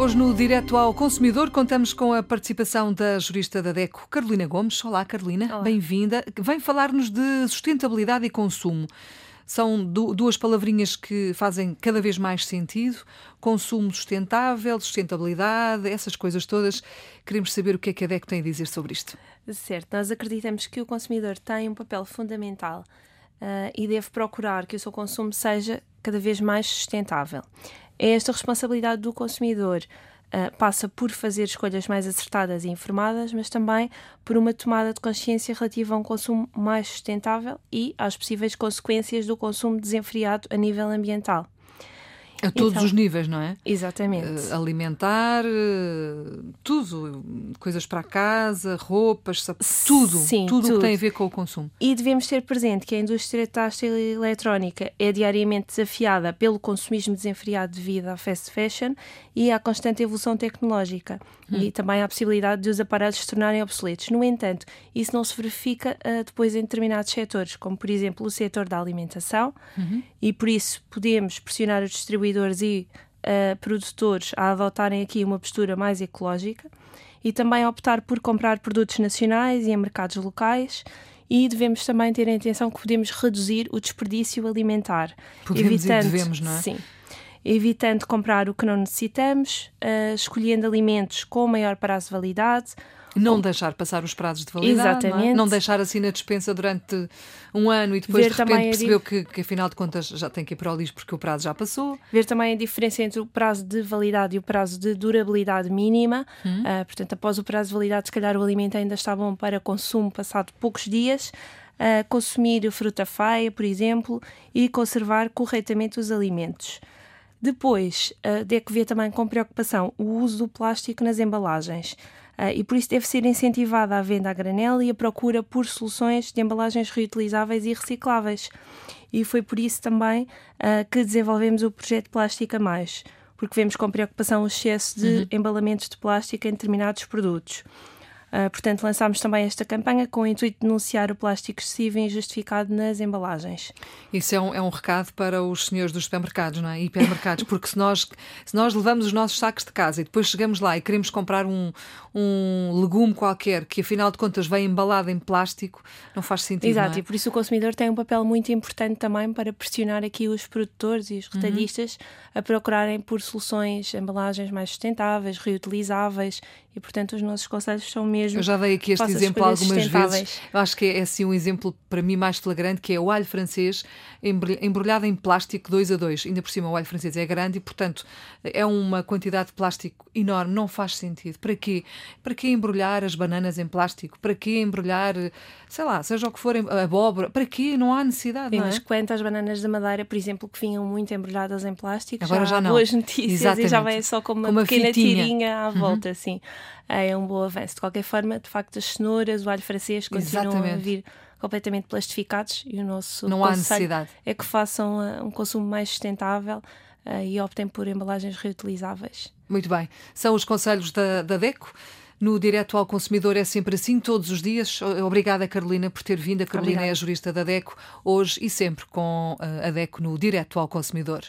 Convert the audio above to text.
Hoje, no Direto ao Consumidor, contamos com a participação da jurista da DECO, Carolina Gomes. Olá, Carolina, bem-vinda. Vem falar-nos de sustentabilidade e consumo. São duas palavrinhas que fazem cada vez mais sentido. Consumo sustentável, sustentabilidade, essas coisas todas. Queremos saber o que é que a DECO tem a dizer sobre isto. Certo, nós acreditamos que o consumidor tem um papel fundamental uh, e deve procurar que o seu consumo seja cada vez mais sustentável. É esta responsabilidade do consumidor uh, passa por fazer escolhas mais acertadas e informadas, mas também por uma tomada de consciência relativa a um consumo mais sustentável e às possíveis consequências do consumo desenfreado a nível ambiental. A todos então, os níveis, não é? Exatamente. Uh, alimentar, uh, tudo, coisas para casa, roupas, tudo, Sim, tudo, tudo que tem a ver com o consumo. E devemos ter presente que a indústria têxtil e eletrónica é diariamente desafiada pelo consumismo desenfreado devido à fast fashion e à constante evolução tecnológica hum. e também à possibilidade de os aparelhos se tornarem obsoletos. No entanto, isso não se verifica uh, depois em determinados setores, como por exemplo o setor da alimentação, uhum. e por isso podemos pressionar os distribuidores distribuidores e uh, produtores a adotarem aqui uma postura mais ecológica e também optar por comprar produtos nacionais e em mercados locais e devemos também ter a atenção que podemos reduzir o desperdício alimentar. Podemos evitando, e devemos, não é? Sim. Evitando comprar o que não necessitamos, uh, escolhendo alimentos com maior prazo de validade, não deixar passar os prazos de validade. Exatamente. Não, é? não, deixar assim na dispensa durante um ano e depois Ver de repente percebeu que, que afinal de contas já tem que ir para o lixo porque o prazo já passou. Ver também a diferença entre o prazo de validade e o prazo de durabilidade mínima. Uhum. Uh, portanto, após o prazo de validade, se calhar o alimento ainda está bom para consumo passado poucos dias. Uh, consumir fruta feia, por exemplo, e conservar corretamente os alimentos. Depois, uh, de que ver também com preocupação o uso do plástico nas embalagens. Uh, e por isso deve ser incentivada a venda a granel e a procura por soluções de embalagens reutilizáveis e recicláveis. E foi por isso também uh, que desenvolvemos o projeto Plástica Mais, porque vemos com preocupação o excesso de uhum. embalamentos de plástico em determinados produtos. Uh, portanto, lançámos também esta campanha com o intuito de denunciar o plástico excessivo e injustificado nas embalagens. Isso é um, é um recado para os senhores dos supermercados, não é? Hipermercados, porque se nós, se nós levamos os nossos sacos de casa e depois chegamos lá e queremos comprar um, um legume qualquer que afinal de contas vem embalado em plástico, não faz sentido. Exato, é? e por isso o consumidor tem um papel muito importante também para pressionar aqui os produtores e os uhum. retalhistas uhum. a procurarem por soluções, embalagens mais sustentáveis, reutilizáveis e portanto os nossos conselhos são mesmo mesmo. Eu já dei aqui este exemplo algumas vezes. Eu acho que é, é assim um exemplo para mim mais flagrante, que é o alho francês embrulhado em plástico 2 a 2. Ainda por cima o alho francês é grande e, portanto, é uma quantidade de plástico enorme, não faz sentido. Para quê? Para que embrulhar as bananas em plástico? Para que embrulhar, sei lá, seja o que for, abóbora? Para quê? Não há necessidade, não é? Bananas da Madeira, por exemplo, que vinham muito embrulhadas em plástico, Agora já, já não. boas notícias Exatamente. e já vem só com uma, com uma pequena fitinha. tirinha à uhum. volta, uhum. assim. É um bom avanço. De qualquer forma, de facto, as cenouras, o alho francês continuam Exatamente. a vir completamente plastificados e o nosso não há necessidade é que façam uh, um consumo mais sustentável uh, e optem por embalagens reutilizáveis. Muito bem. São os conselhos da, da DECO. No Direto ao Consumidor é sempre assim, todos os dias. Obrigada, Carolina, por ter vindo. A Carolina Obrigada. é a jurista da DECO, hoje e sempre com a DECO no Direto ao Consumidor.